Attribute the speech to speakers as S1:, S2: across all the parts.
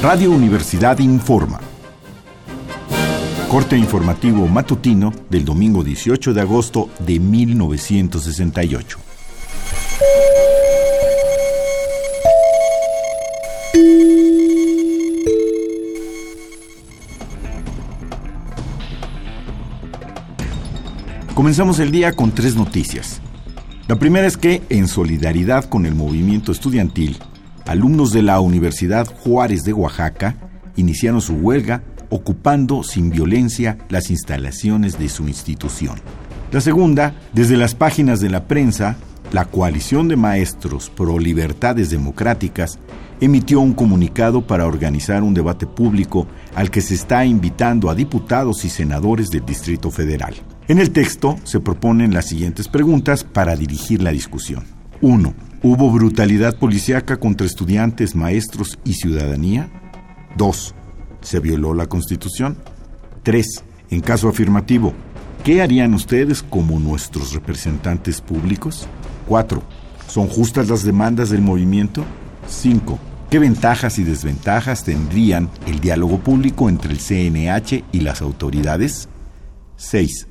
S1: Radio Universidad informa. Corte informativo matutino del domingo 18 de agosto de 1968. Comenzamos el día con tres noticias. La primera es que, en solidaridad con el movimiento estudiantil, alumnos de la Universidad Juárez de Oaxaca iniciaron su huelga ocupando sin violencia las instalaciones de su institución. La segunda, desde las páginas de la prensa, la Coalición de Maestros Pro Libertades Democráticas emitió un comunicado para organizar un debate público al que se está invitando a diputados y senadores del Distrito Federal. En el texto se proponen las siguientes preguntas para dirigir la discusión. 1. ¿Hubo brutalidad policíaca contra estudiantes, maestros y ciudadanía? 2. ¿Se violó la Constitución? 3. En caso afirmativo, ¿qué harían ustedes como nuestros representantes públicos? 4. ¿Son justas las demandas del movimiento? 5. ¿Qué ventajas y desventajas tendrían el diálogo público entre el CNH y las autoridades? 6.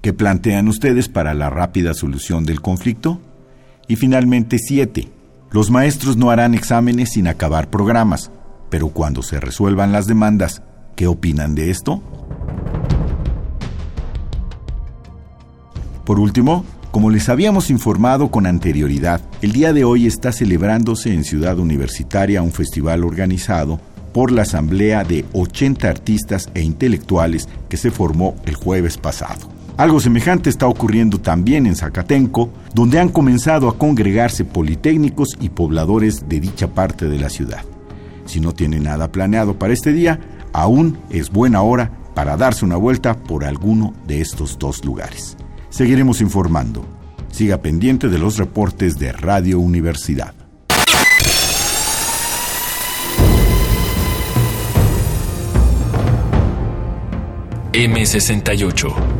S1: ¿Qué plantean ustedes para la rápida solución del conflicto? Y finalmente, siete. Los maestros no harán exámenes sin acabar programas, pero cuando se resuelvan las demandas, ¿qué opinan de esto? Por último, como les habíamos informado con anterioridad, el día de hoy está celebrándose en Ciudad Universitaria un festival organizado por la Asamblea de 80 artistas e intelectuales que se formó el jueves pasado. Algo semejante está ocurriendo también en Zacatenco, donde han comenzado a congregarse politécnicos y pobladores de dicha parte de la ciudad. Si no tiene nada planeado para este día, aún es buena hora para darse una vuelta por alguno de estos dos lugares. Seguiremos informando. Siga pendiente de los reportes de Radio Universidad.
S2: M68